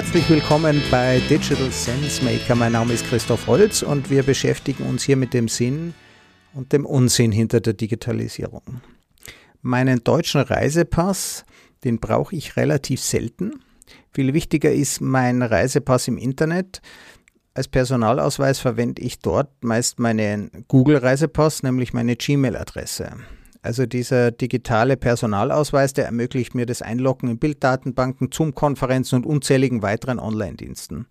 Herzlich willkommen bei Digital Sense Maker. Mein Name ist Christoph Holz und wir beschäftigen uns hier mit dem Sinn und dem Unsinn hinter der Digitalisierung. Meinen deutschen Reisepass, den brauche ich relativ selten. Viel wichtiger ist mein Reisepass im Internet. Als Personalausweis verwende ich dort meist meinen Google-Reisepass, nämlich meine Gmail-Adresse. Also dieser digitale Personalausweis, der ermöglicht mir das Einloggen in Bilddatenbanken, Zoom-Konferenzen und unzähligen weiteren Online-Diensten.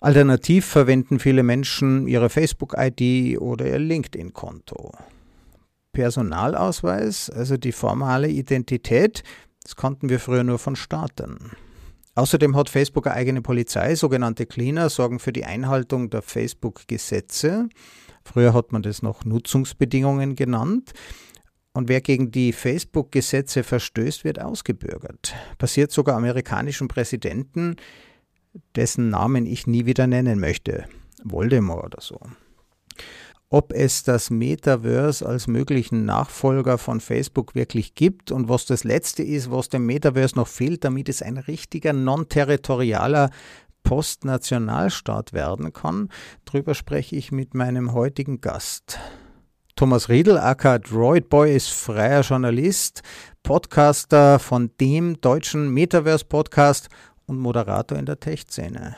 Alternativ verwenden viele Menschen ihre Facebook-ID oder ihr LinkedIn-Konto. Personalausweis, also die formale Identität, das konnten wir früher nur von Staaten. Außerdem hat Facebook eine eigene Polizei, sogenannte Cleaner, sorgen für die Einhaltung der Facebook-Gesetze. Früher hat man das noch Nutzungsbedingungen genannt. Und wer gegen die Facebook-Gesetze verstößt, wird ausgebürgert. Passiert sogar amerikanischen Präsidenten, dessen Namen ich nie wieder nennen möchte. Voldemort oder so. Ob es das Metaverse als möglichen Nachfolger von Facebook wirklich gibt und was das Letzte ist, was dem Metaverse noch fehlt, damit es ein richtiger non-territorialer Postnationalstaat werden kann. Darüber spreche ich mit meinem heutigen Gast. Thomas Riedel, aka Droidboy, ist freier Journalist, Podcaster von dem deutschen Metaverse-Podcast und Moderator in der Tech-Szene.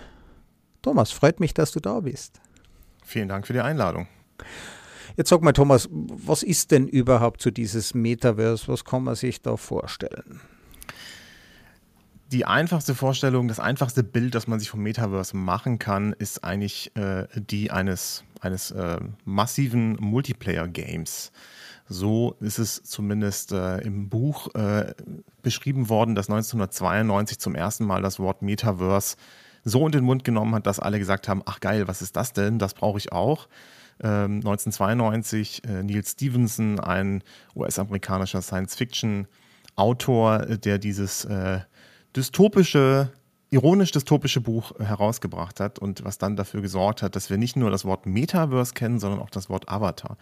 Thomas, freut mich, dass du da bist. Vielen Dank für die Einladung. Jetzt sag mal, Thomas, was ist denn überhaupt so dieses Metaverse? Was kann man sich da vorstellen? Die einfachste Vorstellung, das einfachste Bild, das man sich vom Metaverse machen kann, ist eigentlich äh, die eines, eines äh, massiven Multiplayer-Games. So ist es zumindest äh, im Buch äh, beschrieben worden, dass 1992 zum ersten Mal das Wort Metaverse so in den Mund genommen hat, dass alle gesagt haben, ach geil, was ist das denn? Das brauche ich auch. Ähm, 1992 äh, Neil Stevenson, ein US-amerikanischer Science-Fiction-Autor, der dieses äh, dystopische, ironisch-dystopische Buch herausgebracht hat und was dann dafür gesorgt hat, dass wir nicht nur das Wort Metaverse kennen, sondern auch das Wort Avatar.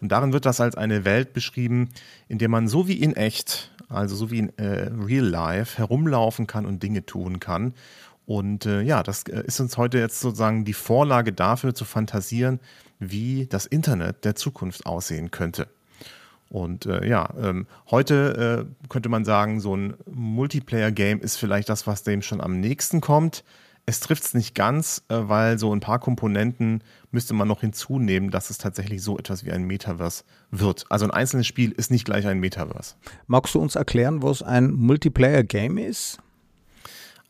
Und darin wird das als eine Welt beschrieben, in der man so wie in echt, also so wie in äh, Real Life, herumlaufen kann und Dinge tun kann. Und äh, ja, das äh, ist uns heute jetzt sozusagen die Vorlage dafür zu fantasieren, wie das Internet der Zukunft aussehen könnte. Und äh, ja, ähm, heute äh, könnte man sagen, so ein Multiplayer-Game ist vielleicht das, was dem schon am nächsten kommt. Es trifft es nicht ganz, äh, weil so ein paar Komponenten müsste man noch hinzunehmen, dass es tatsächlich so etwas wie ein Metaverse wird. Also ein einzelnes Spiel ist nicht gleich ein Metaverse. Magst du uns erklären, was ein Multiplayer-Game ist?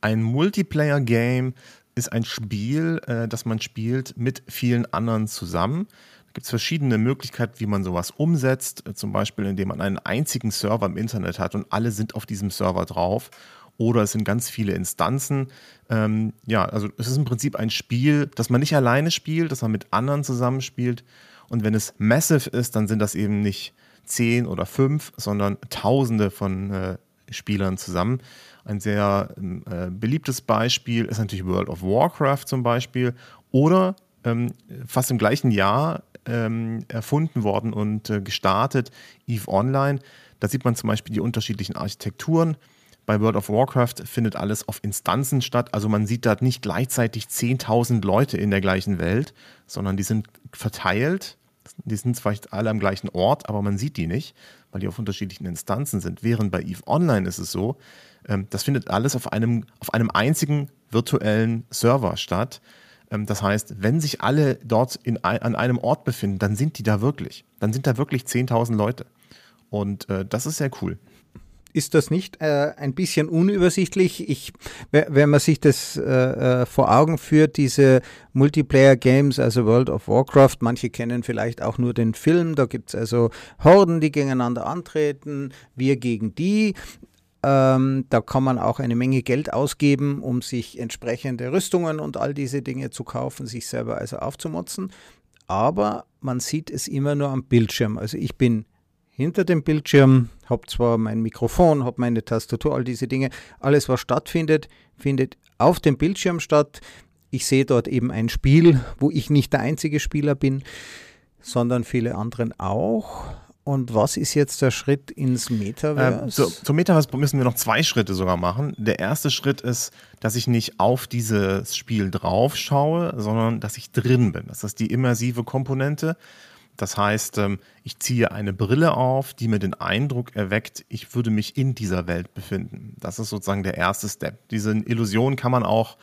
Ein Multiplayer-Game ist ein Spiel, äh, das man spielt mit vielen anderen zusammen gibt es verschiedene Möglichkeiten, wie man sowas umsetzt. Äh, zum Beispiel, indem man einen einzigen Server im Internet hat und alle sind auf diesem Server drauf. Oder es sind ganz viele Instanzen. Ähm, ja, also es ist im Prinzip ein Spiel, das man nicht alleine spielt, das man mit anderen zusammenspielt. Und wenn es massive ist, dann sind das eben nicht zehn oder fünf, sondern Tausende von äh, Spielern zusammen. Ein sehr ähm, äh, beliebtes Beispiel ist natürlich World of Warcraft zum Beispiel. Oder ähm, fast im gleichen Jahr ähm, erfunden worden und äh, gestartet, EVE Online. Da sieht man zum Beispiel die unterschiedlichen Architekturen. Bei World of Warcraft findet alles auf Instanzen statt. Also man sieht da nicht gleichzeitig 10.000 Leute in der gleichen Welt, sondern die sind verteilt. Die sind vielleicht alle am gleichen Ort, aber man sieht die nicht, weil die auf unterschiedlichen Instanzen sind. Während bei EVE Online ist es so, ähm, das findet alles auf einem, auf einem einzigen virtuellen Server statt. Ähm, das heißt, wenn sich alle dort in, an einem Ort befinden, dann sind die da wirklich. Dann sind da wirklich 10.000 Leute. Und äh, das ist sehr cool. Ist das nicht äh, ein bisschen unübersichtlich? Ich, wenn man sich das äh, äh, vor Augen führt, diese Multiplayer-Games, also World of Warcraft, manche kennen vielleicht auch nur den Film, da gibt es also Horden, die gegeneinander antreten, wir gegen die. Ähm, da kann man auch eine Menge Geld ausgeben, um sich entsprechende Rüstungen und all diese Dinge zu kaufen, sich selber also aufzumotzen. Aber man sieht es immer nur am Bildschirm. Also ich bin hinter dem Bildschirm, habe zwar mein Mikrofon, habe meine Tastatur, all diese Dinge. Alles, was stattfindet, findet auf dem Bildschirm statt. Ich sehe dort eben ein Spiel, wo ich nicht der einzige Spieler bin, sondern viele anderen auch. Und was ist jetzt der Schritt ins Metaverse? Ähm, zu, zum Metaverse müssen wir noch zwei Schritte sogar machen. Der erste Schritt ist, dass ich nicht auf dieses Spiel drauf schaue, sondern dass ich drin bin. Das ist die immersive Komponente. Das heißt, ähm, ich ziehe eine Brille auf, die mir den Eindruck erweckt, ich würde mich in dieser Welt befinden. Das ist sozusagen der erste Step. Diese Illusion kann man auch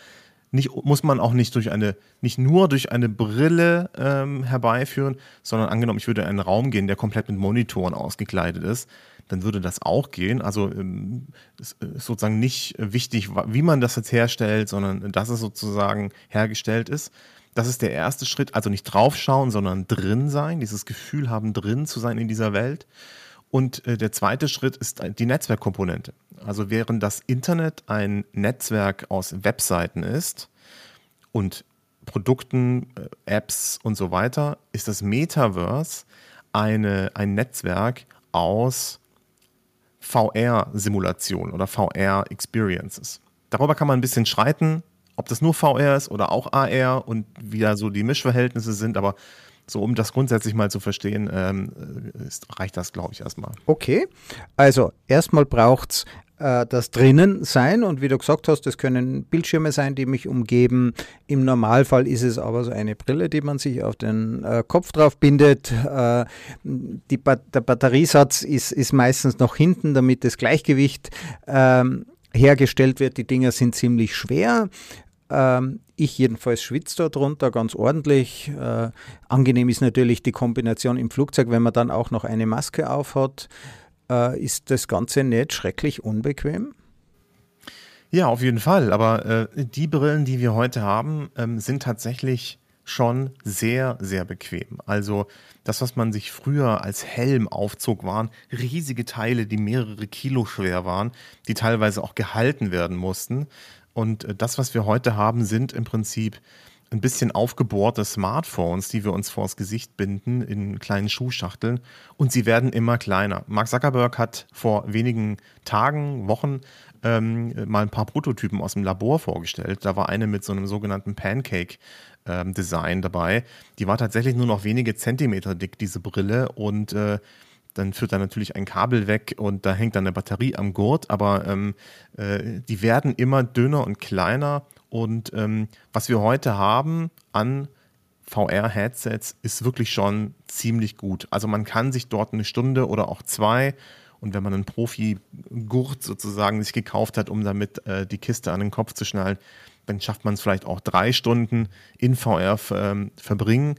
nicht, muss man auch nicht durch eine, nicht nur durch eine Brille ähm, herbeiführen, sondern angenommen, ich würde in einen Raum gehen, der komplett mit Monitoren ausgekleidet ist, dann würde das auch gehen. Also ähm, es ist sozusagen nicht wichtig, wie man das jetzt herstellt, sondern dass es sozusagen hergestellt ist. Das ist der erste Schritt, also nicht draufschauen, sondern drin sein, dieses Gefühl haben, drin zu sein in dieser Welt. Und äh, der zweite Schritt ist die Netzwerkkomponente. Also während das Internet ein Netzwerk aus Webseiten ist und Produkten, äh, Apps und so weiter, ist das Metaverse eine, ein Netzwerk aus VR-Simulationen oder VR-Experiences. Darüber kann man ein bisschen streiten, ob das nur VR ist oder auch AR und wie da so die Mischverhältnisse sind, aber so, um das grundsätzlich mal zu verstehen, ähm, ist, reicht das, glaube ich, erstmal. Okay, also erstmal braucht es äh, das drinnen sein und wie du gesagt hast, das können Bildschirme sein, die mich umgeben. Im Normalfall ist es aber so eine Brille, die man sich auf den äh, Kopf drauf bindet. Äh, ba der Batteriesatz ist, ist meistens noch hinten, damit das Gleichgewicht ähm, hergestellt wird. Die Dinger sind ziemlich schwer. Ähm, ich jedenfalls schwitze da drunter ganz ordentlich. Äh, angenehm ist natürlich die Kombination im Flugzeug, wenn man dann auch noch eine Maske aufhat. Äh, ist das Ganze nicht schrecklich unbequem? Ja, auf jeden Fall. Aber äh, die Brillen, die wir heute haben, ähm, sind tatsächlich schon sehr, sehr bequem. Also das, was man sich früher als Helm aufzog, waren riesige Teile, die mehrere Kilo schwer waren, die teilweise auch gehalten werden mussten. Und äh, das, was wir heute haben, sind im Prinzip ein bisschen aufgebohrte Smartphones, die wir uns vors Gesicht binden in kleinen Schuhschachteln und sie werden immer kleiner. Mark Zuckerberg hat vor wenigen Tagen, Wochen ähm, mal ein paar Prototypen aus dem Labor vorgestellt. Da war eine mit so einem sogenannten Pancake-Design ähm, dabei. Die war tatsächlich nur noch wenige Zentimeter dick, diese Brille und äh, dann führt da natürlich ein Kabel weg und da hängt dann eine Batterie am Gurt, aber ähm, äh, die werden immer dünner und kleiner. Und ähm, was wir heute haben an VR-Headsets ist wirklich schon ziemlich gut. Also man kann sich dort eine Stunde oder auch zwei und wenn man einen Profi-Gurt sozusagen sich gekauft hat, um damit äh, die Kiste an den Kopf zu schnallen, dann schafft man es vielleicht auch drei Stunden in VR ähm, verbringen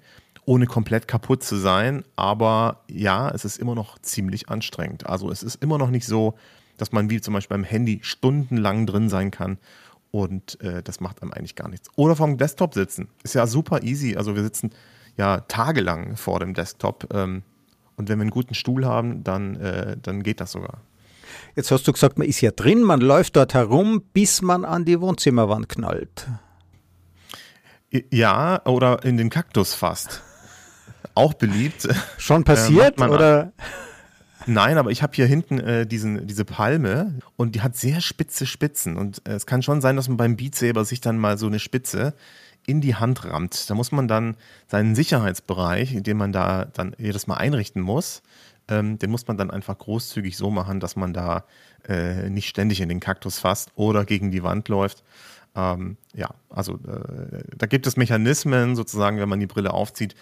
ohne komplett kaputt zu sein. Aber ja, es ist immer noch ziemlich anstrengend. Also es ist immer noch nicht so, dass man wie zum Beispiel beim Handy stundenlang drin sein kann. Und äh, das macht einem eigentlich gar nichts. Oder vom Desktop sitzen. Ist ja super easy. Also wir sitzen ja tagelang vor dem Desktop. Ähm, und wenn wir einen guten Stuhl haben, dann, äh, dann geht das sogar. Jetzt hast du gesagt, man ist ja drin, man läuft dort herum, bis man an die Wohnzimmerwand knallt. Ja, oder in den Kaktus fast auch beliebt. Schon passiert äh, oder? Nein, aber ich habe hier hinten äh, diesen, diese Palme und die hat sehr spitze Spitzen. Und äh, es kann schon sein, dass man beim Beat Saber sich dann mal so eine Spitze in die Hand rammt. Da muss man dann seinen Sicherheitsbereich, den man da dann jedes Mal einrichten muss, ähm, den muss man dann einfach großzügig so machen, dass man da äh, nicht ständig in den Kaktus fasst oder gegen die Wand läuft. Ähm, ja, also äh, da gibt es Mechanismen, sozusagen, wenn man die Brille aufzieht,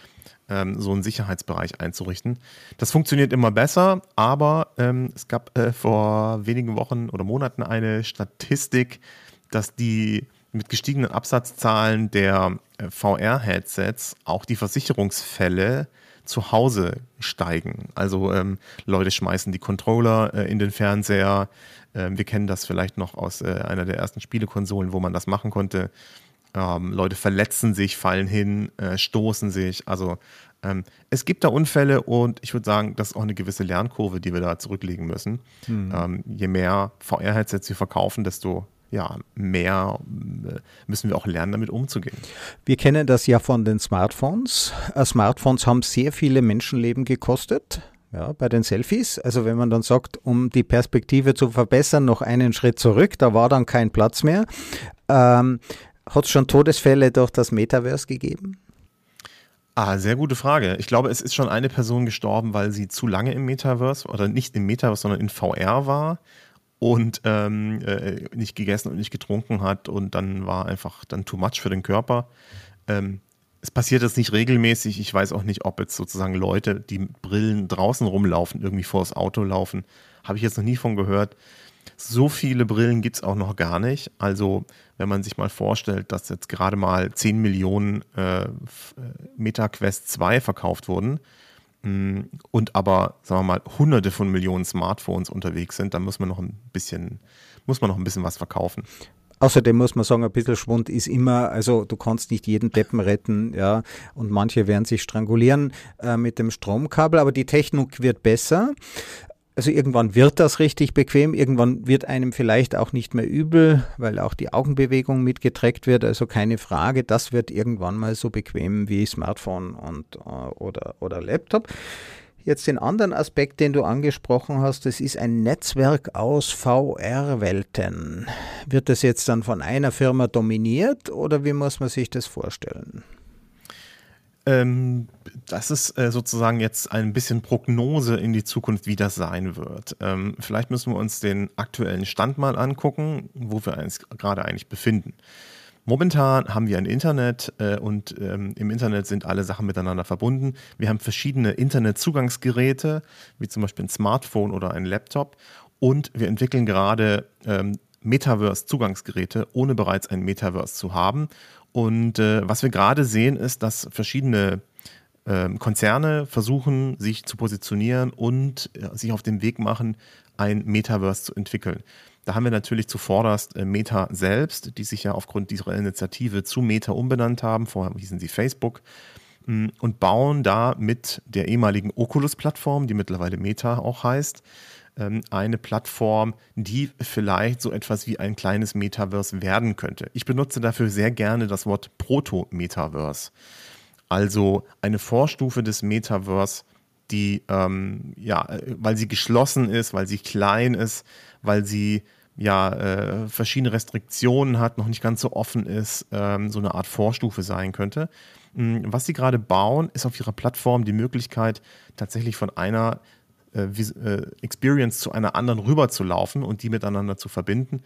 ähm, so einen Sicherheitsbereich einzurichten. Das funktioniert immer besser, aber ähm, es gab äh, vor wenigen Wochen oder Monaten eine Statistik, dass die mit gestiegenen Absatzzahlen der äh, VR-Headsets auch die Versicherungsfälle zu Hause steigen. Also ähm, Leute schmeißen die Controller äh, in den Fernseher. Ähm, wir kennen das vielleicht noch aus äh, einer der ersten Spielekonsolen, wo man das machen konnte. Ähm, Leute verletzen sich, fallen hin, äh, stoßen sich. Also ähm, es gibt da Unfälle und ich würde sagen, das ist auch eine gewisse Lernkurve, die wir da zurücklegen müssen. Hm. Ähm, je mehr VR-Headsets wir verkaufen, desto ja, mehr äh, müssen wir auch lernen, damit umzugehen. Wir kennen das ja von den Smartphones. Äh, Smartphones haben sehr viele Menschenleben gekostet. Ja, bei den Selfies. Also wenn man dann sagt, um die Perspektive zu verbessern, noch einen Schritt zurück, da war dann kein Platz mehr. Ähm, hat es schon Todesfälle durch das Metaverse gegeben? Ah, sehr gute Frage. Ich glaube, es ist schon eine Person gestorben, weil sie zu lange im Metaverse oder nicht im Metaverse, sondern in VR war und ähm, äh, nicht gegessen und nicht getrunken hat und dann war einfach dann too much für den Körper. Ähm, es passiert jetzt nicht regelmäßig. Ich weiß auch nicht, ob jetzt sozusagen Leute, die mit Brillen draußen rumlaufen, irgendwie vor das Auto laufen. Habe ich jetzt noch nie von gehört. So viele Brillen gibt es auch noch gar nicht. Also, wenn man sich mal vorstellt, dass jetzt gerade mal 10 Millionen äh, äh MetaQuest 2 verkauft wurden mh, mm, und aber, sagen wir mal, hunderte von Millionen Smartphones unterwegs sind, dann muss man noch ein bisschen, muss man noch ein bisschen was verkaufen. Außerdem muss man sagen, ein bisschen Schwund ist immer, also du kannst nicht jeden Deppen retten, ja, und manche werden sich strangulieren äh, mit dem Stromkabel, aber die Technik wird besser. Also irgendwann wird das richtig bequem, irgendwann wird einem vielleicht auch nicht mehr übel, weil auch die Augenbewegung mitgetrackt wird, also keine Frage, das wird irgendwann mal so bequem wie Smartphone und, äh, oder, oder Laptop. Jetzt den anderen Aspekt, den du angesprochen hast, das ist ein Netzwerk aus VR-Welten. Wird das jetzt dann von einer Firma dominiert oder wie muss man sich das vorstellen? Ähm, das ist äh, sozusagen jetzt ein bisschen Prognose in die Zukunft, wie das sein wird. Ähm, vielleicht müssen wir uns den aktuellen Stand mal angucken, wo wir uns gerade eigentlich befinden. Momentan haben wir ein Internet äh, und ähm, im Internet sind alle Sachen miteinander verbunden. Wir haben verschiedene Internetzugangsgeräte, wie zum Beispiel ein Smartphone oder ein Laptop. Und wir entwickeln gerade ähm, Metaverse-Zugangsgeräte, ohne bereits ein Metaverse zu haben. Und äh, was wir gerade sehen, ist, dass verschiedene äh, Konzerne versuchen, sich zu positionieren und äh, sich auf den Weg machen, ein Metaverse zu entwickeln. Da haben wir natürlich zuvorderst äh, Meta selbst, die sich ja aufgrund dieser Initiative zu Meta umbenannt haben. Vorher hießen sie Facebook mm, und bauen da mit der ehemaligen Oculus-Plattform, die mittlerweile Meta auch heißt, eine Plattform, die vielleicht so etwas wie ein kleines Metaverse werden könnte. Ich benutze dafür sehr gerne das Wort Proto-Metaverse. Also eine Vorstufe des Metaverse, die, ähm, ja, äh, weil sie geschlossen ist, weil sie klein ist, weil sie ja äh, verschiedene Restriktionen hat, noch nicht ganz so offen ist, ähm, so eine Art Vorstufe sein könnte. Mm, was sie gerade bauen, ist auf ihrer Plattform die Möglichkeit, tatsächlich von einer Experience zu einer anderen rüber zu laufen und die miteinander zu verbinden.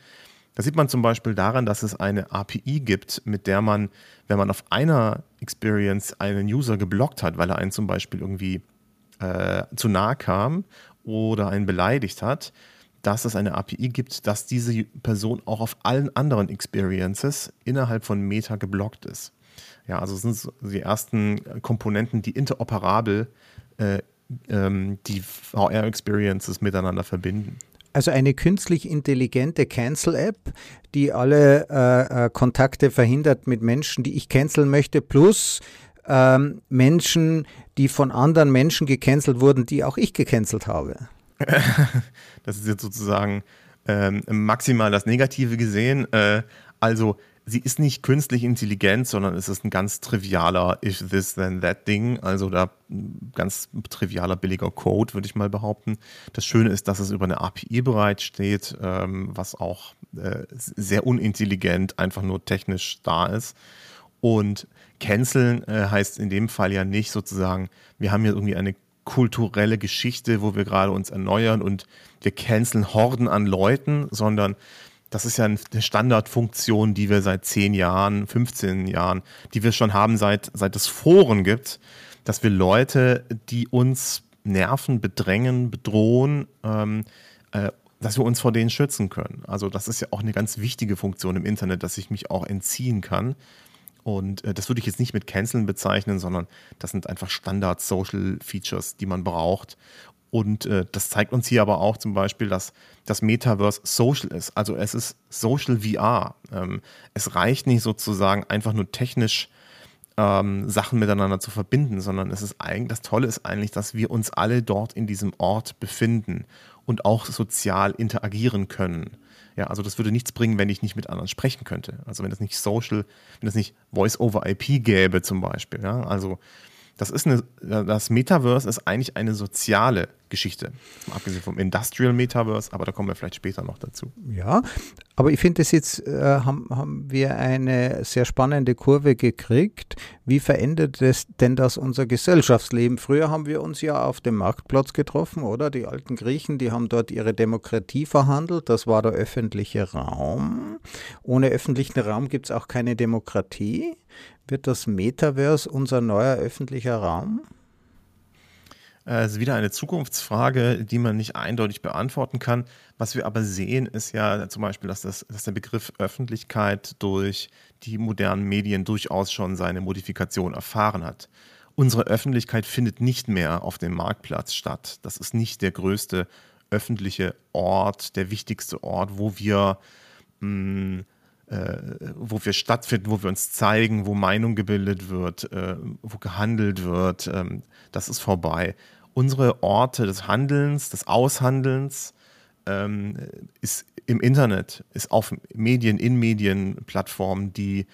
Das sieht man zum Beispiel daran, dass es eine API gibt, mit der man, wenn man auf einer Experience einen User geblockt hat, weil er einen zum Beispiel irgendwie äh, zu nahe kam oder einen beleidigt hat, dass es eine API gibt, dass diese Person auch auf allen anderen Experiences innerhalb von Meta geblockt ist. Ja, also sind die ersten Komponenten, die interoperabel äh, ähm, die VR-Experiences miteinander verbinden. Also eine künstlich intelligente Cancel-App, die alle äh, äh, Kontakte verhindert mit Menschen, die ich canceln möchte, plus ähm, Menschen, die von anderen Menschen gecancelt wurden, die auch ich gecancelt habe. das ist jetzt sozusagen ähm, maximal das Negative gesehen. Äh, also sie ist nicht künstlich intelligent, sondern es ist ein ganz trivialer If this then that Ding. Also da ganz trivialer billiger Code, würde ich mal behaupten. Das Schöne ist, dass es über eine API bereitsteht, ähm, was auch äh, sehr unintelligent einfach nur technisch da ist. Und canceln äh, heißt in dem Fall ja nicht sozusagen, wir haben hier irgendwie eine kulturelle Geschichte, wo wir gerade uns erneuern und wir canceln Horden an Leuten, sondern das ist ja eine Standardfunktion, die wir seit 10 Jahren, 15 Jahren, die wir schon haben, seit, seit es Foren gibt, dass wir Leute, die uns nerven, bedrängen, bedrohen, ähm, äh, dass wir uns vor denen schützen können. Also das ist ja auch eine ganz wichtige Funktion im Internet, dass ich mich auch entziehen kann. Und äh, das würde ich jetzt nicht mit Canceln bezeichnen, sondern das sind einfach Standard-Social-Features, die man braucht. Und äh, das zeigt uns hier aber auch zum Beispiel, dass das Metaverse social ist. Also es ist Social VR. Ähm, es reicht nicht sozusagen einfach nur technisch ähm, Sachen miteinander zu verbinden, sondern es ist eigentlich, das Tolle ist eigentlich, dass wir uns alle dort in diesem Ort befinden und auch sozial interagieren können. Ja, also das würde nichts bringen, wenn ich nicht mit anderen sprechen könnte. Also wenn es nicht Social, wenn es nicht Voice-over-IP gäbe zum Beispiel. Ja, also das ist eine, das Metaverse ist eigentlich eine soziale Geschichte. Abgesehen vom Industrial Metaverse, aber da kommen wir vielleicht später noch dazu. Ja, aber ich finde, jetzt äh, haben, haben wir eine sehr spannende Kurve gekriegt. Wie verändert es denn das unser Gesellschaftsleben? Früher haben wir uns ja auf dem Marktplatz getroffen, oder? Die alten Griechen, die haben dort ihre Demokratie verhandelt. Das war der öffentliche Raum. Ohne öffentlichen Raum gibt es auch keine Demokratie. Wird das Metaverse unser neuer öffentlicher Raum? Äh, es ist wieder eine Zukunftsfrage, die man nicht eindeutig beantworten kann. Was wir aber sehen, ist ja zum Beispiel, dass, das, dass der Begriff Öffentlichkeit durch die modernen Medien durchaus schon seine Modifikation erfahren hat. Unsere Öffentlichkeit findet nicht mehr auf dem Marktplatz statt. Das ist nicht der größte öffentliche Ort, der wichtigste Ort, wo wir mh, hm, äh, wo wir stattfinden, wo wir uns zeigen, wo Meinung gebildet wird, äh, wo gehandelt wird. Ähm, das ist vorbei unsere Orte des Handelns, des Aushandelns ähm, ist im Internet, ist auf Medien, in Medienplattformen, die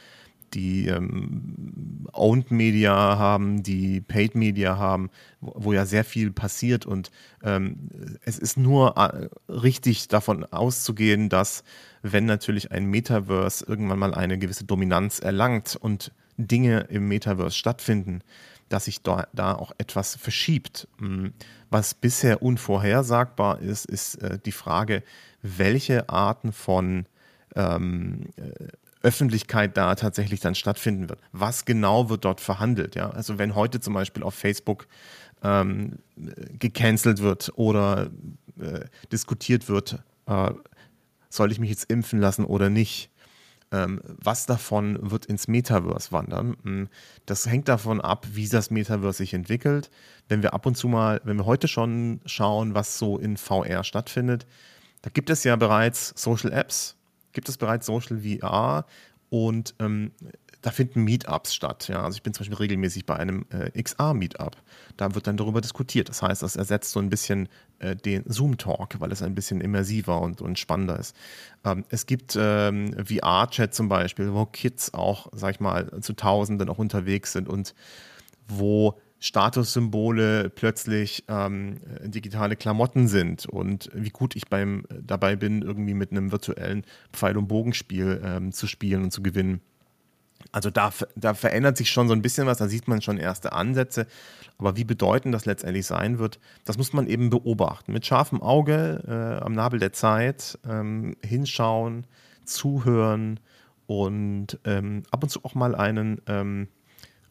die ähm, Owned Media haben, die Paid Media haben, wo, wo ja sehr viel passiert und ähm, es ist nur äh, richtig davon auszugehen, dass wenn natürlich ein Metaverse irgendwann mal eine gewisse Dominanz erlangt und Dinge im Metaverse stattfinden, dass sich da, da auch etwas verschiebt. Hm, was bisher unvorhersagbar ist, ist äh, die Frage, welche Arten von ähm, äh, Öffentlichkeit da tatsächlich dann stattfinden wird. Was genau wird dort verhandelt? Ja? Also wenn heute zum Beispiel auf Facebook ähm, gecancelt wird oder äh, diskutiert wird, äh, soll ich mich jetzt impfen lassen oder nicht? Ähm, was davon wird ins Metaverse wandern? Hm, das hängt davon ab, wie das Metaverse sich entwickelt. Wenn wir ab und zu mal, wenn wir heute schon schauen, was so in VR stattfindet, da gibt es ja bereits Social Apps, gibt es bereits Social VR und ähm, da finden Meetups statt. Ja? Also ich bin zum Beispiel regelmäßig bei einem äh, XR-Meetup. Da wird dann darüber diskutiert. Das heißt, das ersetzt so ein bisschen äh, den Zoom-Talk, weil es ein bisschen immersiver und, und spannender ist. Ähm, es gibt ähm, VR-Chat zum Beispiel, wo Kids auch, sag ich mal, zu Tausenden auch unterwegs sind und wo Statussymbole plötzlich ähm, digitale Klamotten sind und wie gut ich beim dabei bin, irgendwie mit einem virtuellen Pfeil- und Bogenspiel ähm, zu spielen und zu gewinnen. Also da, da verändert sich schon so ein bisschen was, da sieht man schon erste Ansätze. Aber wie bedeutend das letztendlich sein wird, das muss man eben beobachten. Mit scharfem Auge äh, am Nabel der Zeit ähm, hinschauen, zuhören und ähm, ab und zu auch mal einen, ähm,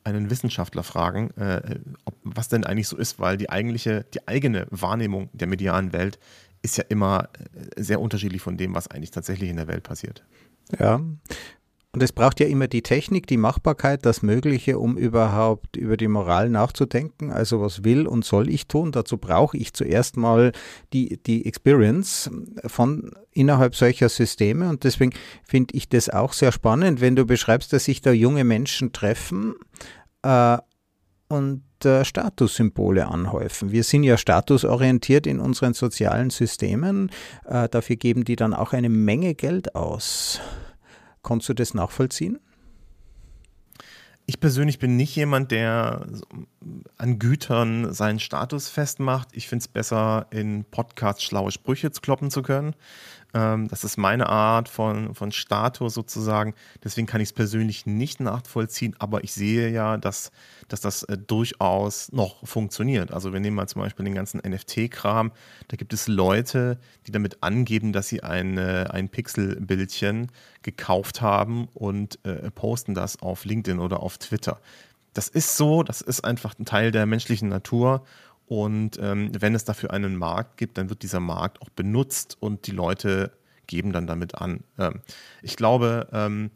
einen Wissenschaftler fragen, äh, ob, was denn eigentlich so ist, weil die eigentliche, die eigene Wahrnehmung der medialen Welt ist ja immer äh, sehr unterschiedlich von dem, was eigentlich tatsächlich in der Welt passiert. Ja, und es braucht ja immer die Technik, die Machbarkeit, das Mögliche, um überhaupt über die Moral nachzudenken. Also was will und soll ich tun? Dazu brauche ich zuerst mal die, die Experience von innerhalb solcher Systeme. Und deswegen finde ich das auch sehr spannend, wenn du beschreibst, dass sich da junge Menschen treffen äh, und äh, Statussymbole anhäufen. Wir sind ja statusorientiert in unseren sozialen Systemen. Äh, dafür geben die dann auch eine Menge Geld aus. Konntest du das nachvollziehen? Ich persönlich bin nicht jemand, der an Gütern seinen Status festmacht. Ich finde es besser, in Podcasts schlaue Sprüche zu kloppen zu können. Ähm, das ist meine Art von, von Status sozusagen. Deswegen kann ich es persönlich nicht nachvollziehen, aber ich sehe ja, dass, dass das äh, durchaus noch funktioniert. Also wir nehmen mal zum Beispiel den ganzen NFT-Kram. Da gibt es Leute, die damit angeben, dass sie ein, äh, ein Pixelbildchen gekauft haben und äh, posten das auf LinkedIn oder auf Twitter. Das ist so, das ist einfach ein Teil der menschlichen Natur und ähm, wenn es dafür einen Markt gibt, dann wird dieser Markt auch benutzt und die Leute geben dann damit an. Ähm, ich glaube, ähm,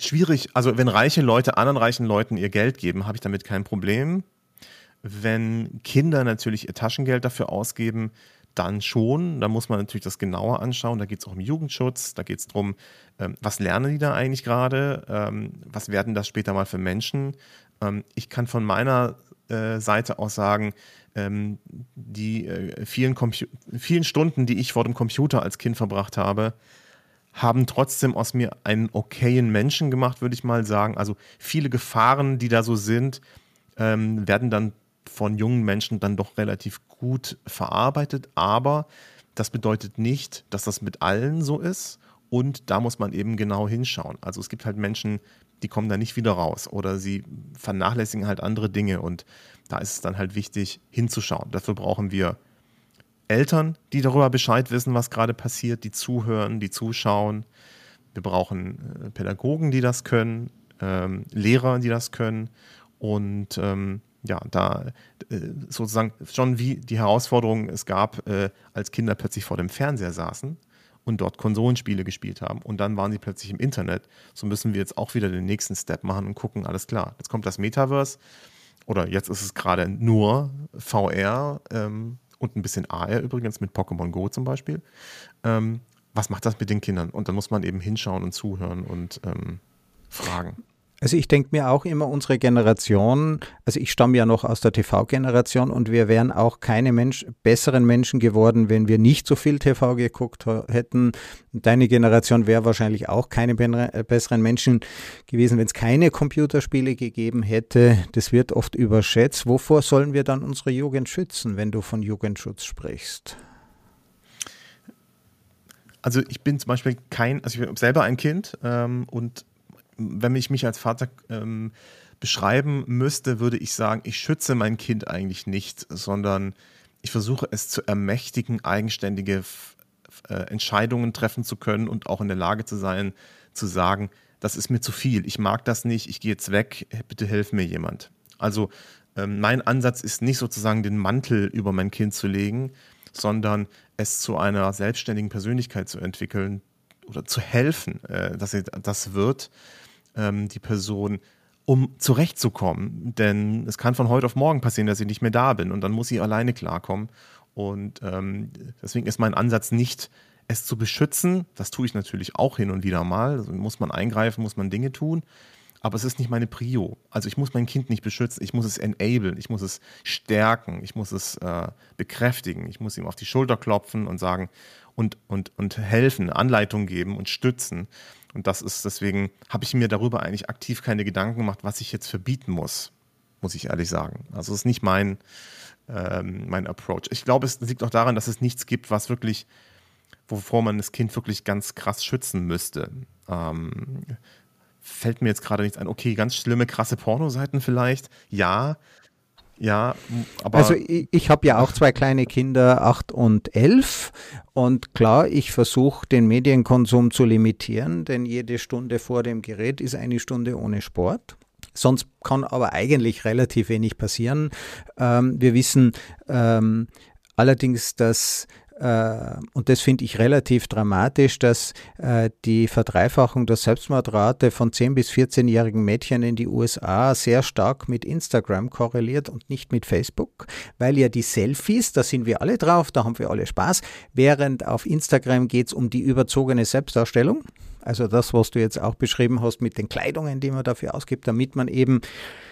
schwierig, also wenn reiche Leute anderen reichen Leuten ihr Geld geben, habe ich damit kein Problem. Wenn Kinder natürlich ihr Taschengeld dafür ausgeben, dann schon. Da muss man natürlich das genauer anschauen. Da geht es auch um Jugendschutz, da geht es darum, ähm, was lernen die da eigentlich gerade, ähm, was werden das später mal für Menschen. Ähm, ich kann von meiner Seite aus sagen, ähm, die äh, vielen, vielen Stunden, die ich vor dem Computer als Kind verbracht habe, haben trotzdem aus mir einen okayen Menschen gemacht, würde ich mal sagen. Also viele Gefahren, die da so sind, ähm, werden dann von jungen Menschen dann doch relativ gut verarbeitet, aber das bedeutet nicht, dass das mit allen so ist und da muss man eben genau hinschauen. Also es gibt halt Menschen, die kommen da nicht wieder raus oder sie vernachlässigen halt andere Dinge und da ist es dann halt wichtig hinzuschauen. Dafür brauchen wir Eltern, die darüber Bescheid wissen, was gerade passiert, die zuhören, die zuschauen. Wir brauchen äh, Pädagogen, die das können, ähm, Lehrer, die das können und ähm, ja, da äh, sozusagen schon wie die Herausforderung es gab, äh, als Kinder plötzlich vor dem Fernseher saßen und dort Konsolenspiele gespielt haben und dann waren sie plötzlich im Internet. So müssen wir jetzt auch wieder den nächsten Step machen und gucken, alles klar, jetzt kommt das Metaverse oder jetzt ist es gerade nur VR ähm, und ein bisschen AR übrigens mit Pokémon Go zum Beispiel. Ähm, was macht das mit den Kindern? Und dann muss man eben hinschauen und zuhören und ähm, fragen. Also ich denke mir auch immer, unsere Generation, also ich stamme ja noch aus der TV-Generation und wir wären auch keine Mensch, besseren Menschen geworden, wenn wir nicht so viel TV geguckt hätten. Deine Generation wäre wahrscheinlich auch keine äh, besseren Menschen gewesen, wenn es keine Computerspiele gegeben hätte. Das wird oft überschätzt. Wovor sollen wir dann unsere Jugend schützen, wenn du von Jugendschutz sprichst? Also ich bin zum Beispiel kein, also ich bin selber ein Kind ähm, und wenn ich mich als Vater ähm, beschreiben müsste, würde ich sagen, ich schütze mein Kind eigentlich nicht, sondern ich versuche es zu ermächtigen, eigenständige äh, Entscheidungen treffen zu können und auch in der Lage zu sein, zu sagen, das ist mir zu viel, ich mag das nicht, ich gehe jetzt weg, bitte hilf mir jemand. Also ähm, mein Ansatz ist nicht sozusagen den Mantel über mein Kind zu legen, sondern es zu einer selbstständigen Persönlichkeit zu entwickeln oder zu helfen, äh, dass sie das wird ähm, die Person, um zurechtzukommen. Denn es kann von heute auf morgen passieren, dass ich nicht mehr da bin und dann muss sie alleine klarkommen. Und ähm, deswegen ist mein Ansatz nicht, es zu beschützen. Das tue ich natürlich auch hin und wieder mal. Also muss man eingreifen, muss man Dinge tun. Aber es ist nicht meine Prio. Also ich muss mein Kind nicht beschützen, ich muss es enablen, ich muss es stärken, ich muss es äh, bekräftigen, ich muss ihm auf die Schulter klopfen und sagen und, und, und helfen, Anleitung geben und stützen. Und das ist deswegen, habe ich mir darüber eigentlich aktiv keine Gedanken gemacht, was ich jetzt verbieten muss, muss ich ehrlich sagen. Also es ist nicht mein, ähm, mein Approach. Ich glaube, es liegt auch daran, dass es nichts gibt, was wirklich, wovor man das Kind wirklich ganz krass schützen müsste. Ähm, fällt mir jetzt gerade nichts ein. Okay, ganz schlimme, krasse Pornoseiten vielleicht. Ja, ja, aber. Also ich, ich habe ja auch zwei kleine Kinder, acht und elf. Und klar, ich versuche den Medienkonsum zu limitieren, denn jede Stunde vor dem Gerät ist eine Stunde ohne Sport. Sonst kann aber eigentlich relativ wenig passieren. Ähm, wir wissen ähm, allerdings, dass und das finde ich relativ dramatisch, dass äh, die Verdreifachung der Selbstmordrate von 10- bis 14-jährigen Mädchen in die USA sehr stark mit Instagram korreliert und nicht mit Facebook, weil ja die Selfies, da sind wir alle drauf, da haben wir alle Spaß, während auf Instagram geht es um die überzogene Selbstdarstellung. Also das, was du jetzt auch beschrieben hast mit den Kleidungen, die man dafür ausgibt, damit man eben,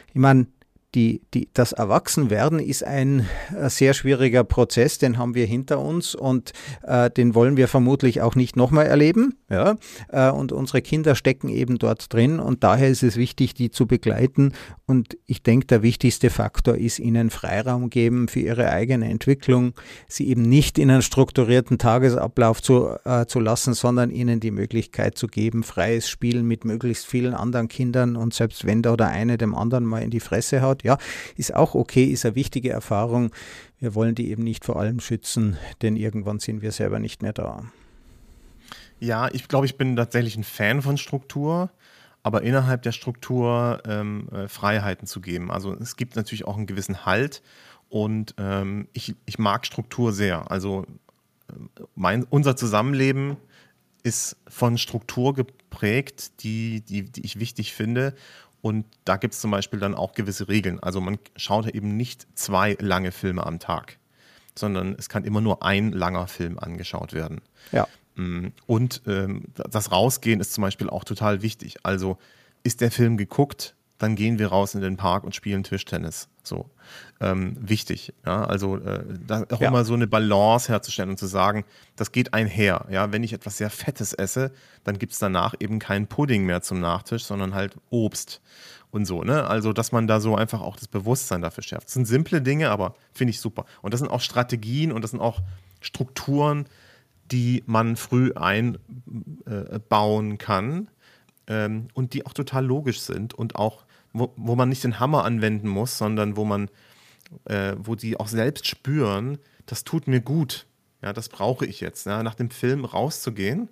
ich meine, die, die, das Erwachsenwerden ist ein äh, sehr schwieriger Prozess, den haben wir hinter uns und äh, den wollen wir vermutlich auch nicht nochmal erleben. Ja? Äh, und unsere Kinder stecken eben dort drin und daher ist es wichtig, die zu begleiten. Und ich denke, der wichtigste Faktor ist ihnen Freiraum geben für ihre eigene Entwicklung, sie eben nicht in einen strukturierten Tagesablauf zu, äh, zu lassen, sondern ihnen die Möglichkeit zu geben, freies Spielen mit möglichst vielen anderen Kindern und selbst wenn da oder eine dem anderen mal in die Fresse haut, ja, ist auch okay, ist eine wichtige Erfahrung. Wir wollen die eben nicht vor allem schützen, denn irgendwann sind wir selber nicht mehr da. Ja, ich glaube, ich bin tatsächlich ein Fan von Struktur, aber innerhalb der Struktur ähm, äh, Freiheiten zu geben. Also es gibt natürlich auch einen gewissen Halt und ähm, ich, ich mag Struktur sehr. Also äh, mein, unser Zusammenleben ist von Struktur geprägt, die, die, die ich wichtig finde. Und da gibt es zum Beispiel dann auch gewisse Regeln. Also man schaut eben nicht zwei lange Filme am Tag, sondern es kann immer nur ein langer Film angeschaut werden. Ja. Mm, und ähm, das Rausgehen ist zum Beispiel auch total wichtig. Also ist der Film geguckt, dann gehen wir raus in den Park und spielen Tischtennis. So ähm, wichtig. Ja? Also äh, da auch ja. immer so eine Balance herzustellen und zu sagen, das geht einher. Ja? Wenn ich etwas sehr Fettes esse, dann gibt es danach eben keinen Pudding mehr zum Nachtisch, sondern halt Obst und so. Ne? Also, dass man da so einfach auch das Bewusstsein dafür schärft. Das sind simple Dinge, aber finde ich super. Und das sind auch Strategien und das sind auch Strukturen, die man früh einbauen äh, kann ähm, und die auch total logisch sind und auch wo, wo man nicht den Hammer anwenden muss, sondern wo man, äh, wo die auch selbst spüren, das tut mir gut. Ja, das brauche ich jetzt. Ja, nach dem Film rauszugehen,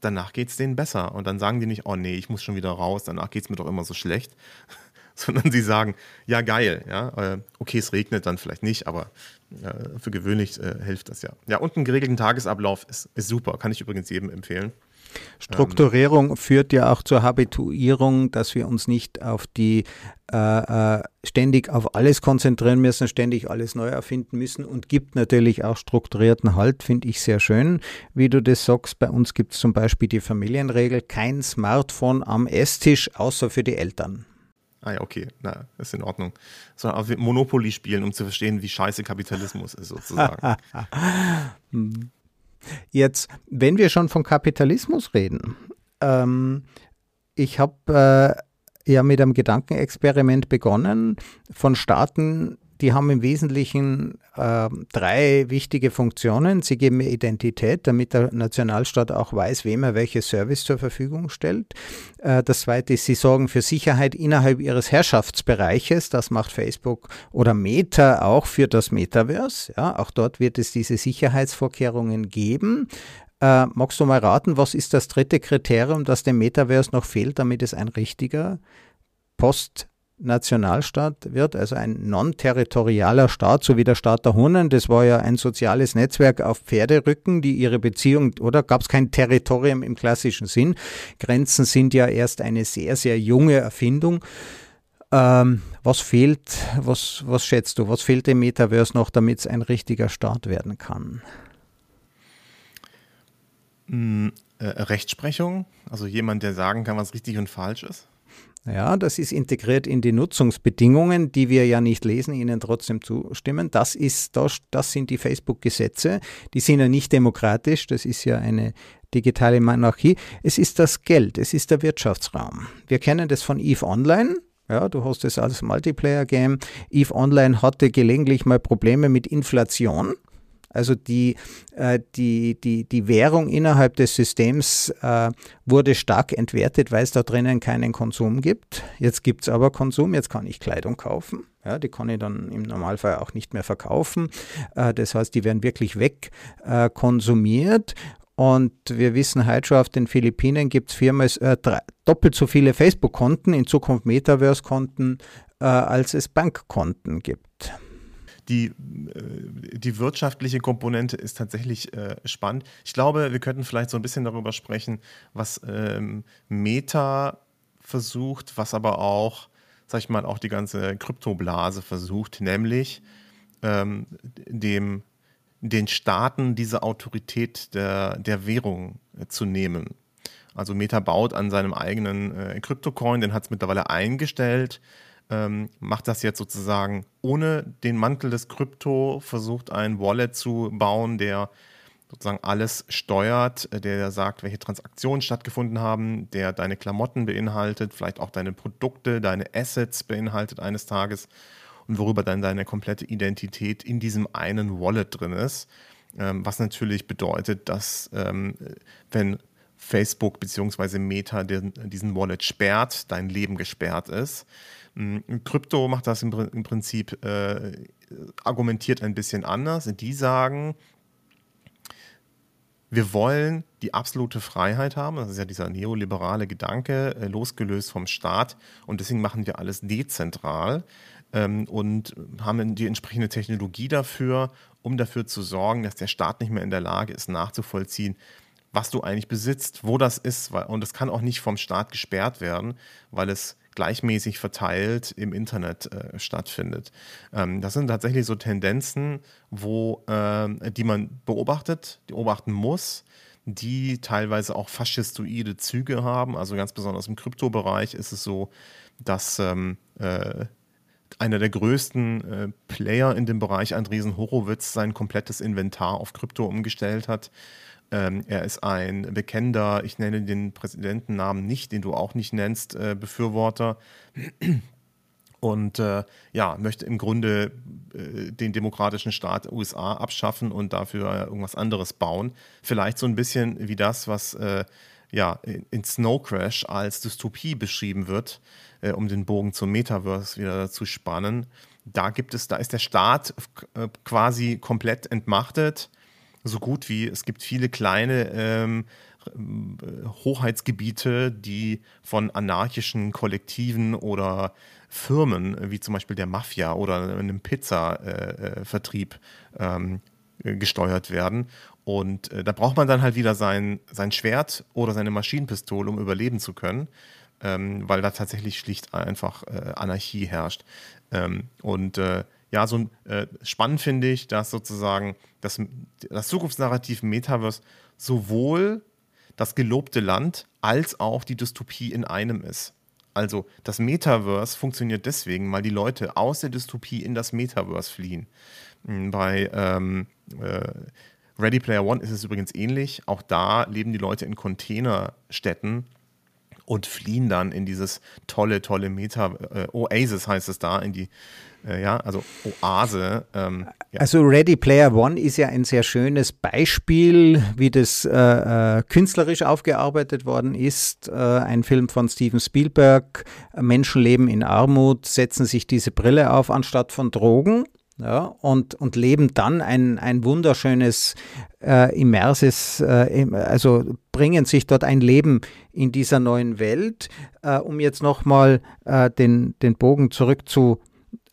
danach geht es denen besser. Und dann sagen die nicht, oh nee, ich muss schon wieder raus, danach geht es mir doch immer so schlecht. Sondern sie sagen, ja, geil, ja, äh, okay, es regnet dann vielleicht nicht, aber äh, für gewöhnlich äh, hilft das ja. Ja, und einen geregelten Tagesablauf ist, ist super, kann ich übrigens jedem empfehlen. Strukturierung ähm, führt ja auch zur Habituierung, dass wir uns nicht auf die äh, äh, ständig auf alles konzentrieren müssen, ständig alles neu erfinden müssen und gibt natürlich auch strukturierten Halt, finde ich sehr schön, wie du das sagst. Bei uns gibt es zum Beispiel die Familienregel, kein Smartphone am Esstisch, außer für die Eltern. Ah ja, okay, na, ist in Ordnung. Sondern auch Monopoly spielen, um zu verstehen, wie scheiße Kapitalismus ist, sozusagen. Jetzt, wenn wir schon von Kapitalismus reden, ähm, ich habe äh, ja mit einem Gedankenexperiment begonnen von Staaten, die haben im Wesentlichen äh, drei wichtige Funktionen. Sie geben Identität, damit der Nationalstaat auch weiß, wem er welches Service zur Verfügung stellt. Äh, das zweite ist, sie sorgen für Sicherheit innerhalb ihres Herrschaftsbereiches. Das macht Facebook oder Meta auch für das Metaverse. Ja, auch dort wird es diese Sicherheitsvorkehrungen geben. Äh, magst du mal raten, was ist das dritte Kriterium, das dem Metaverse noch fehlt, damit es ein richtiger Post- Nationalstaat wird, also ein non-territorialer Staat, so wie der Staat der Hunnen. Das war ja ein soziales Netzwerk auf Pferderücken, die ihre Beziehung, oder gab es kein Territorium im klassischen Sinn. Grenzen sind ja erst eine sehr, sehr junge Erfindung. Ähm, was fehlt, was, was schätzt du, was fehlt dem Metaverse noch, damit es ein richtiger Staat werden kann? Hm, äh, Rechtsprechung, also jemand, der sagen kann, was richtig und falsch ist. Ja, das ist integriert in die Nutzungsbedingungen, die wir ja nicht lesen, ihnen trotzdem zustimmen. Das, ist, das, das sind die Facebook-Gesetze. Die sind ja nicht demokratisch, das ist ja eine digitale Monarchie. Es ist das Geld, es ist der Wirtschaftsraum. Wir kennen das von EVE Online. Ja, du hast es als Multiplayer-Game. EVE Online hatte gelegentlich mal Probleme mit Inflation. Also die, äh, die, die, die Währung innerhalb des Systems äh, wurde stark entwertet, weil es da drinnen keinen Konsum gibt. Jetzt gibt es aber Konsum, jetzt kann ich Kleidung kaufen. Ja, die kann ich dann im Normalfall auch nicht mehr verkaufen. Äh, das heißt, die werden wirklich wegkonsumiert. Und wir wissen heute schon, auf den Philippinen gibt es äh, doppelt so viele Facebook-Konten, in Zukunft Metaverse-Konten, äh, als es Bankkonten gibt die, äh, die wirtschaftliche Komponente ist tatsächlich äh, spannend. Ich glaube, wir könnten vielleicht so ein bisschen darüber sprechen, was ähm, Meta versucht, was aber auch, sag ich mal, auch die ganze Kryptoblase versucht, nämlich ähm, dem, den Staaten diese Autorität der, der Währung äh, zu nehmen. Also Meta baut an seinem eigenen äh, Kryptocoin, den hat es mittlerweile eingestellt ähm, macht das jetzt sozusagen ohne den Mantel des Krypto, versucht ein Wallet zu bauen, der sozusagen alles steuert, äh, der sagt, welche Transaktionen stattgefunden haben, der deine Klamotten beinhaltet, vielleicht auch deine Produkte, deine Assets beinhaltet eines Tages und worüber dann deine komplette Identität in diesem einen Wallet drin ist. Ähm, was natürlich bedeutet, dass ähm, wenn Facebook bzw. Meta den, diesen Wallet sperrt, dein Leben gesperrt ist. Krypto macht das im, im Prinzip, äh, argumentiert ein bisschen anders. Die sagen, wir wollen die absolute Freiheit haben, das ist ja dieser neoliberale Gedanke, äh, losgelöst vom Staat und deswegen machen wir alles dezentral ähm, und haben die entsprechende Technologie dafür, um dafür zu sorgen, dass der Staat nicht mehr in der Lage ist, nachzuvollziehen, was du eigentlich besitzt, wo das ist. Und es kann auch nicht vom Staat gesperrt werden, weil es gleichmäßig verteilt im Internet äh, stattfindet. Ähm, das sind tatsächlich so Tendenzen, wo, äh, die man beobachtet, beobachten muss. die teilweise auch faschistoide Züge haben. Also ganz besonders im Kryptobereich ist es so, dass ähm, äh, einer der größten äh, Player in dem Bereich, Andresen Horowitz, sein komplettes Inventar auf Krypto umgestellt hat. Ähm, er ist ein bekennender, ich nenne den Präsidentennamen nicht, den du auch nicht nennst, äh, Befürworter. Und äh, ja, möchte im Grunde äh, den demokratischen Staat USA abschaffen und dafür irgendwas anderes bauen. Vielleicht so ein bisschen wie das, was äh, ja, in Snow Crash als Dystopie beschrieben wird äh, um den Bogen zum Metaverse wieder zu spannen. Da gibt es, da ist der Staat äh, quasi komplett entmachtet, so gut wie es gibt viele kleine ähm, Hoheitsgebiete, die von anarchischen Kollektiven oder Firmen, wie zum Beispiel der Mafia oder einem Pizza-Vertrieb, äh, äh ähm, gesteuert werden. Und äh, da braucht man dann halt wieder sein, sein Schwert oder seine Maschinenpistole, um überleben zu können ähm, weil da tatsächlich schlicht einfach äh, Anarchie herrscht. Ähm, und äh, ja, so äh, spannend finde ich, dass sozusagen das, das Zukunftsnarrativ Metaverse sowohl das gelobte Land als auch die Dystopie in einem ist. Also das Metaverse funktioniert deswegen, weil die Leute aus der Dystopie in das Metaverse fliehen. Hm, bei ähm, äh, Ready Player One ist es übrigens ähnlich. Auch da leben die Leute in Containerstädten und fliehen dann in dieses tolle, tolle Meta, äh, Oasis heißt es da, in die, äh, ja, also Oase. Ähm, ja. Also Ready Player One ist ja ein sehr schönes Beispiel, wie das äh, äh künstlerisch aufgearbeitet worden ist. Äh, ein Film von Steven Spielberg, Menschen leben in Armut, setzen sich diese Brille auf anstatt von Drogen ja, und, und leben dann ein, ein wunderschönes, äh, immerses, äh, also bringen sich dort ein Leben in dieser neuen Welt. Äh, um jetzt nochmal äh, den, den Bogen zurück zu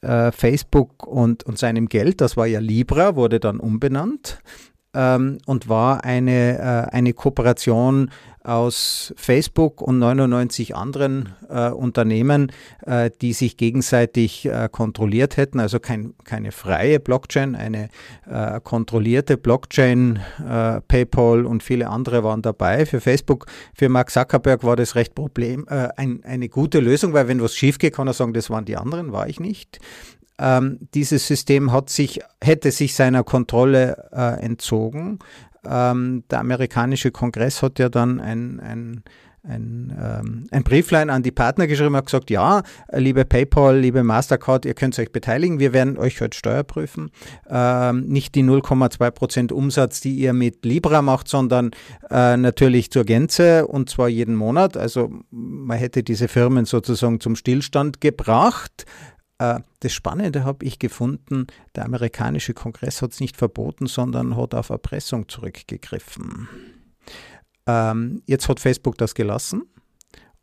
äh, Facebook und, und seinem Geld, das war ja Libra, wurde dann umbenannt ähm, und war eine, äh, eine Kooperation aus Facebook und 99 anderen äh, Unternehmen, äh, die sich gegenseitig äh, kontrolliert hätten. Also kein, keine freie Blockchain, eine äh, kontrollierte Blockchain. Äh, PayPal und viele andere waren dabei. Für Facebook, für Mark Zuckerberg war das recht problem, äh, ein, eine gute Lösung, weil wenn was schief geht, kann er sagen, das waren die anderen, war ich nicht. Ähm, dieses System hat sich, hätte sich seiner Kontrolle äh, entzogen. Ähm, der amerikanische Kongress hat ja dann ein, ein, ein, ähm, ein Brieflein an die Partner geschrieben und gesagt, ja, liebe PayPal, liebe Mastercard, ihr könnt euch beteiligen, wir werden euch heute Steuer prüfen. Ähm, nicht die 0,2 Prozent Umsatz, die ihr mit Libra macht, sondern äh, natürlich zur Gänze und zwar jeden Monat. Also man hätte diese Firmen sozusagen zum Stillstand gebracht. Äh, das Spannende habe ich gefunden, der amerikanische Kongress hat es nicht verboten, sondern hat auf Erpressung zurückgegriffen. Ähm, jetzt hat Facebook das gelassen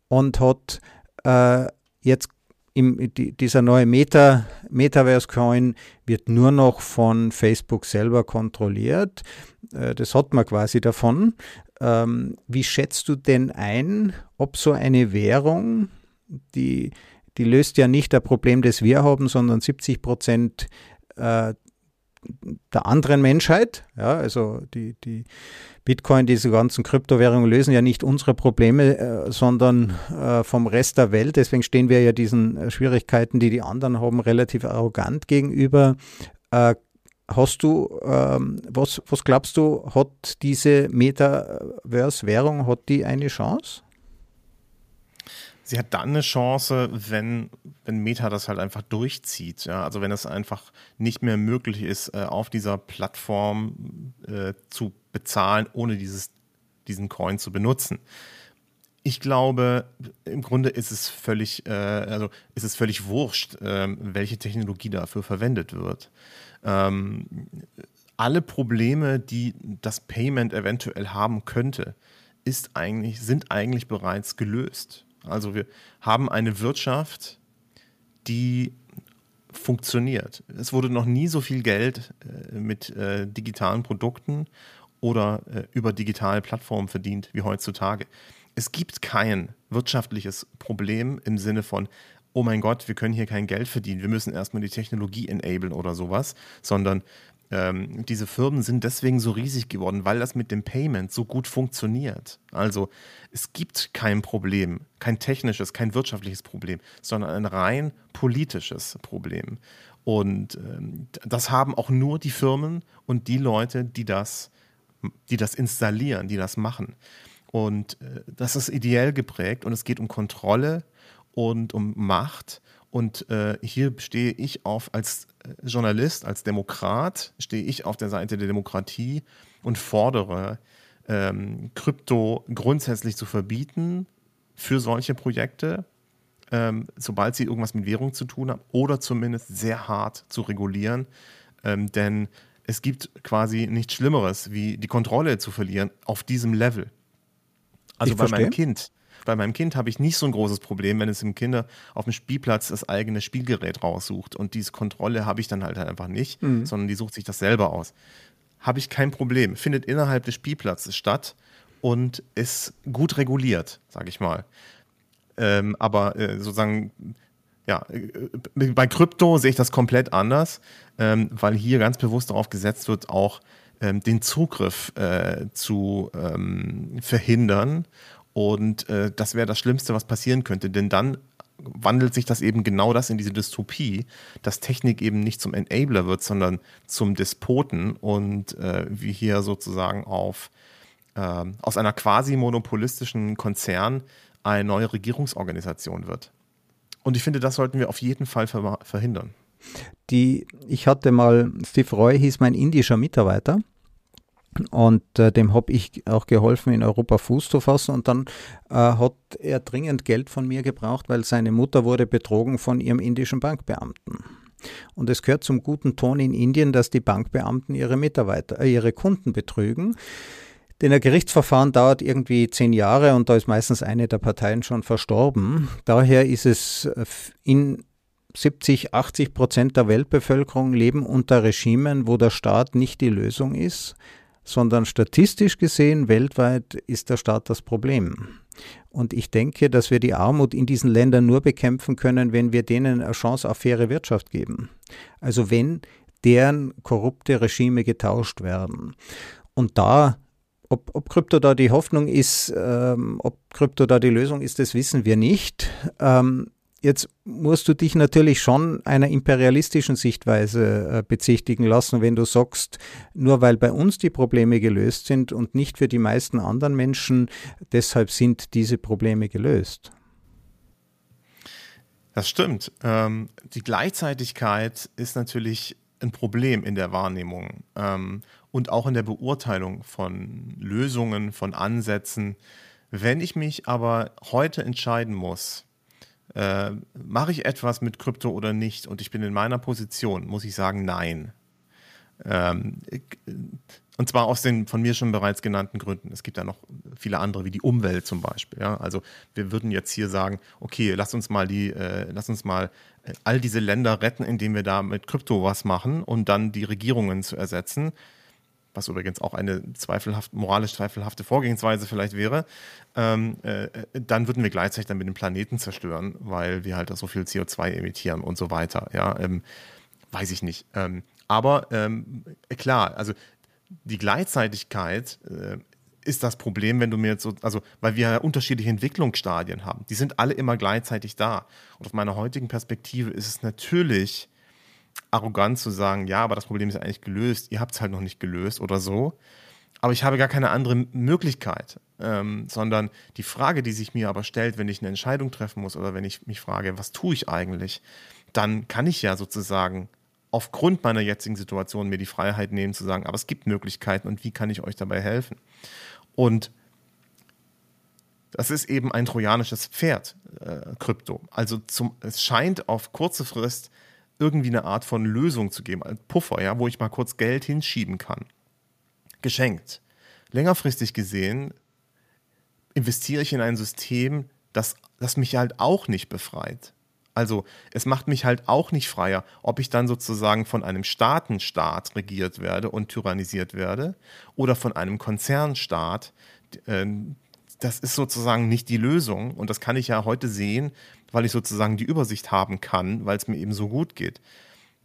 und hat äh, jetzt im, die, dieser neue Meta, Metaverse-Coin wird nur noch von Facebook selber kontrolliert. Äh, das hat man quasi davon. Ähm, wie schätzt du denn ein, ob so eine Währung, die die löst ja nicht das Problem, das wir haben, sondern 70 Prozent äh, der anderen Menschheit. Ja, also die, die Bitcoin, diese ganzen Kryptowährungen lösen ja nicht unsere Probleme, äh, sondern äh, vom Rest der Welt. Deswegen stehen wir ja diesen Schwierigkeiten, die die anderen haben, relativ arrogant gegenüber. Hast du, ähm, was, was glaubst du, hat diese Metaverse-Währung, hat die eine Chance? Sie hat dann eine Chance, wenn, wenn Meta das halt einfach durchzieht. Ja? Also wenn es einfach nicht mehr möglich ist, äh, auf dieser Plattform äh, zu bezahlen, ohne dieses, diesen Coin zu benutzen. Ich glaube, im Grunde ist es völlig, äh, also ist es völlig wurscht, ähm, welche Technologie dafür verwendet wird. Ähm, alle Probleme, die das Payment eventuell haben könnte, ist eigentlich, sind eigentlich bereits gelöst. Also wir haben eine Wirtschaft, die funktioniert. Es wurde noch nie so viel Geld äh, mit äh, digitalen Produkten oder äh, über digitale Plattformen verdient wie heutzutage. Es gibt kein wirtschaftliches Problem im Sinne von, oh mein Gott, wir können hier kein Geld verdienen, wir müssen erstmal die Technologie enablen oder sowas, sondern Ähm, diese Firmen sind deswegen so riesig geworden, weil das mit dem Payment so gut funktioniert. Also es gibt kein Problem, kein technisches, kein wirtschaftliches Problem, sondern ein rein politisches Problem. Und ähm, das haben auch nur die Firmen und die Leute, die das, die das installieren, die das machen. Und äh, das ist ideell geprägt und es geht um Kontrolle und um Macht. Und äh, hier stehe ich auf als äh, Journalist, als Demokrat, stehe ich auf der Seite der Demokratie und fordere, ähm, Krypto grundsätzlich zu verbieten für solche Projekte, ähm, sobald sie irgendwas mit Währung zu tun haben, oder zumindest sehr hart zu regulieren. Ähm, denn es gibt quasi nichts Schlimmeres, wie die Kontrolle zu verlieren auf diesem Level. Also ich bei verstehe. meinem Kind. Bei meinem Kind habe ich nicht so ein großes Problem, wenn es im Kinder auf dem Spielplatz das eigene Spielgerät raussucht. Und diese Kontrolle habe ich dann halt einfach nicht, mhm. sondern die sucht sich das selber aus. Habe ich kein Problem. Findet innerhalb des Spielplatzes statt und ist gut reguliert, sage ich mal. Ähm, aber äh, sozusagen, ja, äh, bei Krypto sehe ich das komplett anders, ähm, weil hier ganz bewusst darauf gesetzt wird, auch ähm, den Zugriff äh, zu ähm, verhindern. Und äh, das wäre das Schlimmste, was passieren könnte, denn dann wandelt sich das eben genau das in diese Dystopie, dass Technik eben nicht zum Enabler wird, sondern zum Despoten und äh, wie hier sozusagen auf äh, aus einer quasi monopolistischen Konzern eine neue Regierungsorganisation wird. Und ich finde, das sollten wir auf jeden Fall ver verhindern. Die, ich hatte mal, Steve Roy hieß mein indischer Mitarbeiter und äh, dem habe ich auch geholfen, in Europa Fuß zu fassen. Und dann äh, hat er dringend Geld von mir gebraucht, weil seine Mutter wurde betrogen von ihrem indischen Bankbeamten. Und es gehört zum guten Ton in Indien, dass die Bankbeamten ihre Mitarbeiter, äh, ihre Kunden betrügen. Denn ein Gerichtsverfahren dauert irgendwie zehn Jahre und da ist meistens eine der Parteien schon verstorben. Daher ist es äh, in 70, 80 Prozent der Weltbevölkerung leben unter Regimen, wo der Staat nicht die Lösung ist, sondern statistisch gesehen weltweit ist der Staat das Problem. Und ich denke, dass wir die Armut in diesen Ländern nur bekämpfen können, wenn wir denen eine Chance auf faire Wirtschaft geben. Also wenn deren korrupte Regime getauscht werden. Und da ob, ob Krypto da die Hoffnung ist, ähm, ob Krypto da die Lösung ist, das wissen wir nicht. Ähm, Jetzt musst du dich natürlich schon einer imperialistischen Sichtweise äh, bezichtigen lassen, wenn du sagst, nur weil bei uns die Probleme gelöst sind und nicht für die meisten anderen Menschen, deshalb sind diese Probleme gelöst. Das stimmt. Ähm, die Gleichzeitigkeit ist natürlich ein Problem in der Wahrnehmung ähm, und auch in der Beurteilung von Lösungen, von Ansätzen. Wenn ich mich aber heute entscheiden muss, äh, mache ich etwas mit Krypto oder nicht? Und ich bin in meiner Position, muss ich sagen, nein. Ähm, und zwar aus den von mir schon bereits genannten Gründen. Es gibt ja noch viele andere, wie die Umwelt zum Beispiel. Ja? Also wir würden jetzt hier sagen, okay, lass uns mal die, äh, lass uns mal äh, all diese Länder retten, indem wir da mit Krypto was machen und dann die Regierungen zu ersetzen was übrigens auch eine zweifelhaft, moralisch zweifelhafte Vorgehensweise vielleicht wäre, ähm, äh, dann würden wir gleichzeitig dann mit dem Planeten zerstören, weil wir halt so viel CO2 emittieren und so weiter. Ja, ähm, weiß ich nicht. Ähm, aber ähm, klar, also die Gleichzeitigkeit äh, ist das Problem, wenn du mir jetzt so, also weil wir ja unterschiedliche Entwicklungsstadien haben. Die sind alle immer gleichzeitig da. Und aus meiner heutigen Perspektive ist es natürlich arrogant zu sagen, ja, aber das Problem ist eigentlich gelöst, ihr habt es halt noch nicht gelöst oder so. Aber ich habe gar keine andere Möglichkeit, ähm, sondern die Frage, die sich mir aber stellt, wenn ich eine Entscheidung treffen muss oder wenn ich mich frage, was tue ich eigentlich, dann kann ich ja sozusagen aufgrund meiner jetzigen Situation mir die Freiheit nehmen zu sagen, aber es gibt Möglichkeiten und wie kann ich euch dabei helfen? Und das ist eben ein trojanisches Pferd, äh, Krypto. Also zum, es scheint auf kurze Frist irgendwie eine Art von Lösung zu geben, ein Puffer, ja, wo ich mal kurz Geld hinschieben kann. Geschenkt. Längerfristig gesehen investiere ich in ein System, das, das mich halt auch nicht befreit. Also es macht mich halt auch nicht freier, ob ich dann sozusagen von einem Staatenstaat regiert werde und tyrannisiert werde oder von einem Konzernstaat. Das ist sozusagen nicht die Lösung und das kann ich ja heute sehen, weil ich sozusagen die Übersicht haben kann, weil es mir eben so gut geht.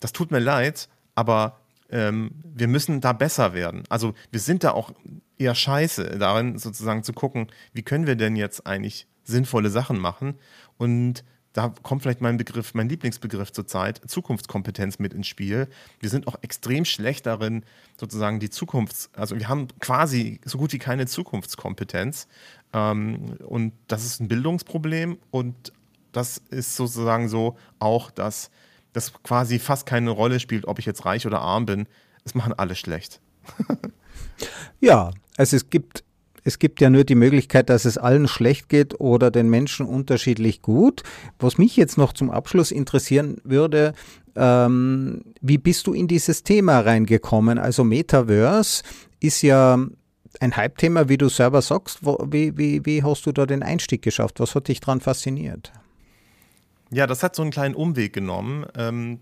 Das tut mir leid, aber ähm, wir müssen da besser werden. Also wir sind da auch eher scheiße darin, sozusagen zu gucken, wie können wir denn jetzt eigentlich sinnvolle Sachen machen. Und da kommt vielleicht mein Begriff, mein Lieblingsbegriff zurzeit, Zukunftskompetenz mit ins Spiel. Wir sind auch extrem schlecht darin, sozusagen die Zukunfts-, also wir haben quasi so gut wie keine Zukunftskompetenz. Ähm, und das ist ein Bildungsproblem und das ist sozusagen so auch, dass das quasi fast keine Rolle spielt, ob ich jetzt reich oder arm bin. Es machen alle schlecht. ja, also es gibt es gibt ja nur die Möglichkeit, dass es allen schlecht geht oder den Menschen unterschiedlich gut. Was mich jetzt noch zum Abschluss interessieren würde, ähm, wie bist du in dieses Thema reingekommen? Also Metaverse ist ja ein Hype-Thema, wie du selber sagst. Wie, wie, wie hast du da den Einstieg geschafft? Was hat dich daran fasziniert? Ja, das hat so einen kleinen Umweg genommen. Ähm,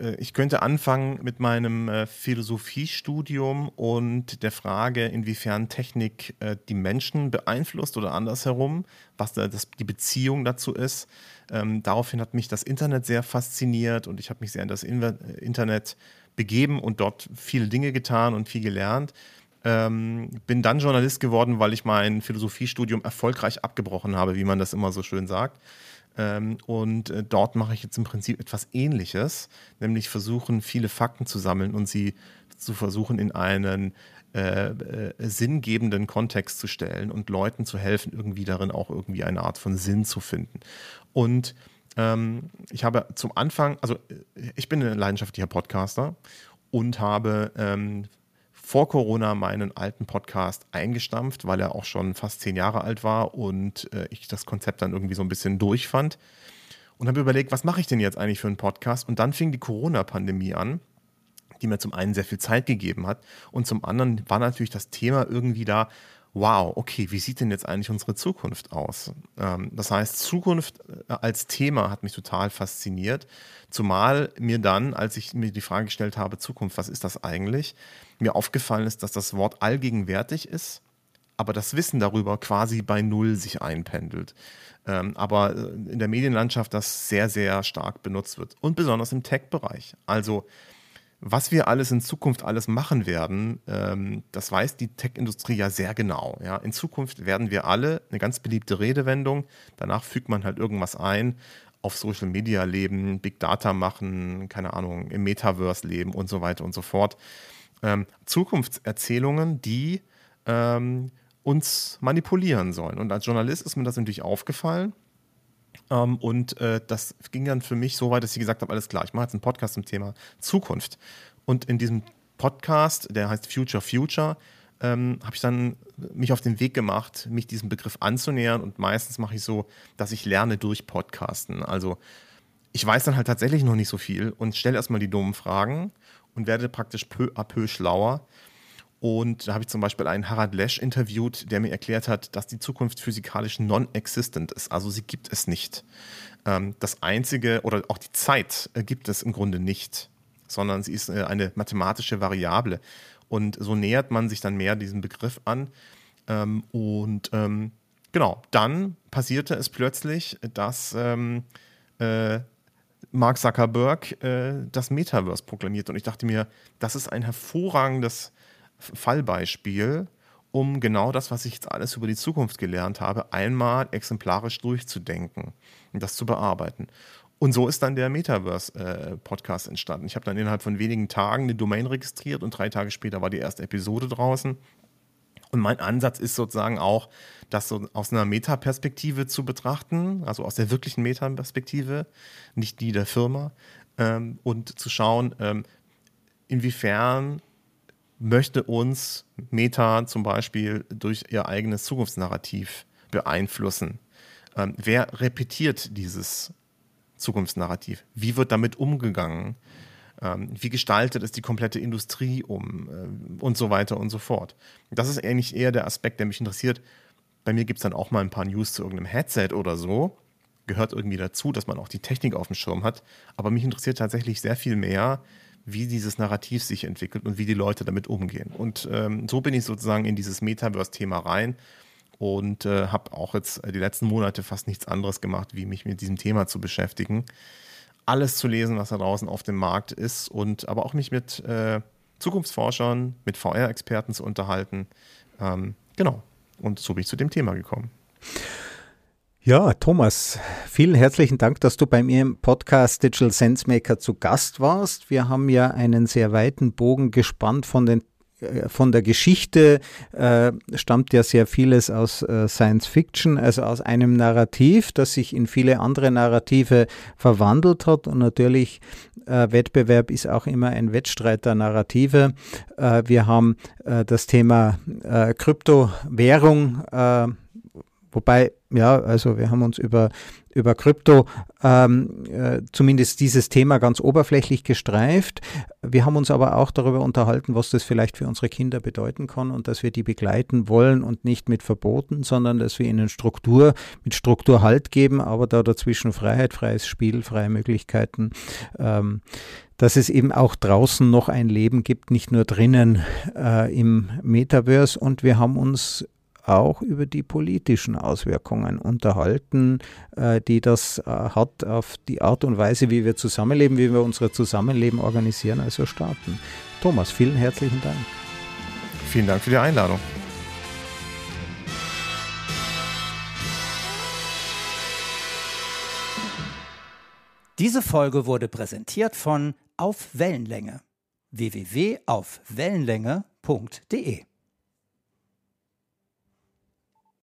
äh, ich könnte anfangen mit meinem äh, Philosophiestudium und der Frage, inwiefern Technik äh, die Menschen beeinflusst oder andersherum, was da das, die Beziehung dazu ist. Ähm, daraufhin hat mich das Internet sehr fasziniert und ich habe mich sehr in das Internet begeben und dort viele Dinge getan und viel gelernt. Ähm, bin dann Journalist geworden, weil ich mein Philosophiestudium erfolgreich abgebrochen habe, wie man das immer so schön sagt. Ähm, und äh, dort mache ich jetzt im Prinzip etwas Ähnliches, nämlich versuchen, viele Fakten zu sammeln und sie zu versuchen, in einen äh, äh, sinngebenden Kontext zu stellen und Leuten zu helfen, irgendwie darin auch irgendwie eine Art von Sinn zu finden. Und ähm, ich habe zum Anfang, also äh, ich bin ein leidenschaftlicher Podcaster und habe ähm, vor Corona meinen alten Podcast eingestampft, weil er auch schon fast zehn Jahre alt war und äh, ich das Konzept dann irgendwie so ein bisschen durchfand. Und habe überlegt, was mache ich denn jetzt eigentlich für einen Podcast? Und dann fing die Corona-Pandemie an, die mir zum einen sehr viel Zeit gegeben hat und zum anderen war natürlich das Thema irgendwie da, wow, okay, wie sieht denn jetzt eigentlich unsere Zukunft aus? Ähm, das heißt, Zukunft äh, als Thema hat mich total fasziniert, zumal mir dann, als ich mir die Frage gestellt habe, Zukunft, was ist das eigentlich, mir aufgefallen ist, dass das Wort allgegenwärtig ist, aber das Wissen darüber quasi bei Null sich einpendelt. Ähm, aber äh, in der Medienlandschaft das sehr, sehr stark benutzt wird und besonders im Tech-Bereich. Also was wir alles in Zukunft alles machen werden, ähm, das weiß die Tech-Industrie ja sehr genau. Ja? In Zukunft werden wir alle, eine ganz beliebte Redewendung, danach fügt man halt irgendwas ein, auf Social Media leben, Big Data machen, keine Ahnung, im Metaverse leben und so weiter und so fort. Ähm, Zukunftserzählungen, die ähm, uns manipulieren sollen. Und als Journalist ist mir das natürlich aufgefallen. Ähm, und äh, das ging dann für mich so weit, dass ich gesagt habe, alles klar, ich mache jetzt einen Podcast zum Thema Zukunft. Und in diesem Podcast, der heißt Future Future, ähm, habe ich dann mich auf den Weg gemacht, mich diesem Begriff anzunähern. Und meistens mache ich so, dass ich lerne durch Podcasten. Also ich weiß dann halt tatsächlich noch nicht so viel und stelle erstmal die dummen Fragen und werde praktisch peu à peu schlauer. Und da habe ich zum Beispiel einen Harald Lesch interviewt, der mir erklärt hat, dass die Zukunft physikalisch non-existent ist. Also sie gibt es nicht. Ähm, das Einzige oder auch die Zeit äh, gibt es im Grunde nicht, sondern sie ist äh, eine mathematische Variable. Und so nähert man sich dann mehr diesem Begriff an. Ähm, und ähm, genau, dann passierte es plötzlich, dass äh, Mark Zuckerberg das Metaverse proklamiert. Und ich dachte mir, das ist ein hervorragendes Fallbeispiel, um genau das, was ich jetzt alles über die Zukunft gelernt habe, einmal exemplarisch durchzudenken und das zu bearbeiten. Und so ist dann der Metaverse-Podcast äh, entstanden. Ich habe dann innerhalb von wenigen Tagen eine Domain registriert und drei Tage später war die erste Episode draußen. Und mein Ansatz ist sozusagen auch, das so aus einer Metaperspektive zu betrachten, also aus der wirklichen Metaperspektive, nicht die der Firma, ähm, und zu schauen, ähm, inwiefern möchte uns Meta zum Beispiel durch ihr eigenes Zukunftsnarrativ beeinflussen. Ähm, wer repetiert dieses Zukunftsnarrativ? Wie wird damit umgegangen? Ähm, wie gestaltet es die komplette Industrie um? Äh, und so weiter und so fort. Das ist eigentlich eher der Aspekt, der mich interessiert. Bei mir gibt es dann auch mal ein paar News zu irgendeinem Headset oder so. Gehört irgendwie dazu, dass man auch die Technik auf dem Schirm hat. Aber mich interessiert tatsächlich sehr viel mehr, wie dieses Narrativ sich entwickelt und wie die Leute damit umgehen. Und ähm, so bin ich sozusagen in dieses Metaverse-Thema rein und äh, habe auch jetzt die letzten Monate fast nichts anderes gemacht, wie mich mit diesem Thema zu beschäftigen. alles zu lesen, was da draußen auf dem Markt ist und aber auch mich mit äh, Zukunftsforschern, mit VR-Experten zu unterhalten. Ähm, genau. Und so bin ich zu dem Thema gekommen. Ja, Thomas, vielen herzlichen Dank, dass du bei mir im Podcast Digital Sense Maker zu Gast warst. Wir haben ja einen sehr weiten Bogen gespannt von den äh, von der Geschichte äh, stammt ja sehr vieles aus äh, Science Fiction, also aus einem Narrativ, das sich in viele andere Narrative verwandelt hat. Und natürlich, äh, Wettbewerb ist auch immer ein Wettstreit der Narrative. Äh, wir haben äh, das Thema Kryptowährung Wobei, ja, also wir haben uns über, über Krypto ähm, äh, zumindest dieses Thema ganz oberflächlich gestreift. Wir haben uns aber auch darüber unterhalten, was das vielleicht für unsere Kinder bedeuten kann und dass wir die begleiten wollen und nicht mit Verboten, sondern dass wir ihnen Struktur, mit Struktur Halt geben, aber da dazwischen Freiheit, freies Spiel, freie Möglichkeiten. Ähm, dass es eben auch draußen noch ein Leben gibt, nicht nur drinnen äh, im Metaverse. Und wir haben uns auch über die politischen Auswirkungen unterhalten, äh, die das äh, hat auf die Art und Weise, wie wir zusammenleben, wie wir unser Zusammenleben organisieren, also Staaten. Thomas, vielen herzlichen Dank. Vielen Dank für die Einladung. Diese Folge wurde präsentiert von Auf Wellenlänge www.aufwellenlänge.de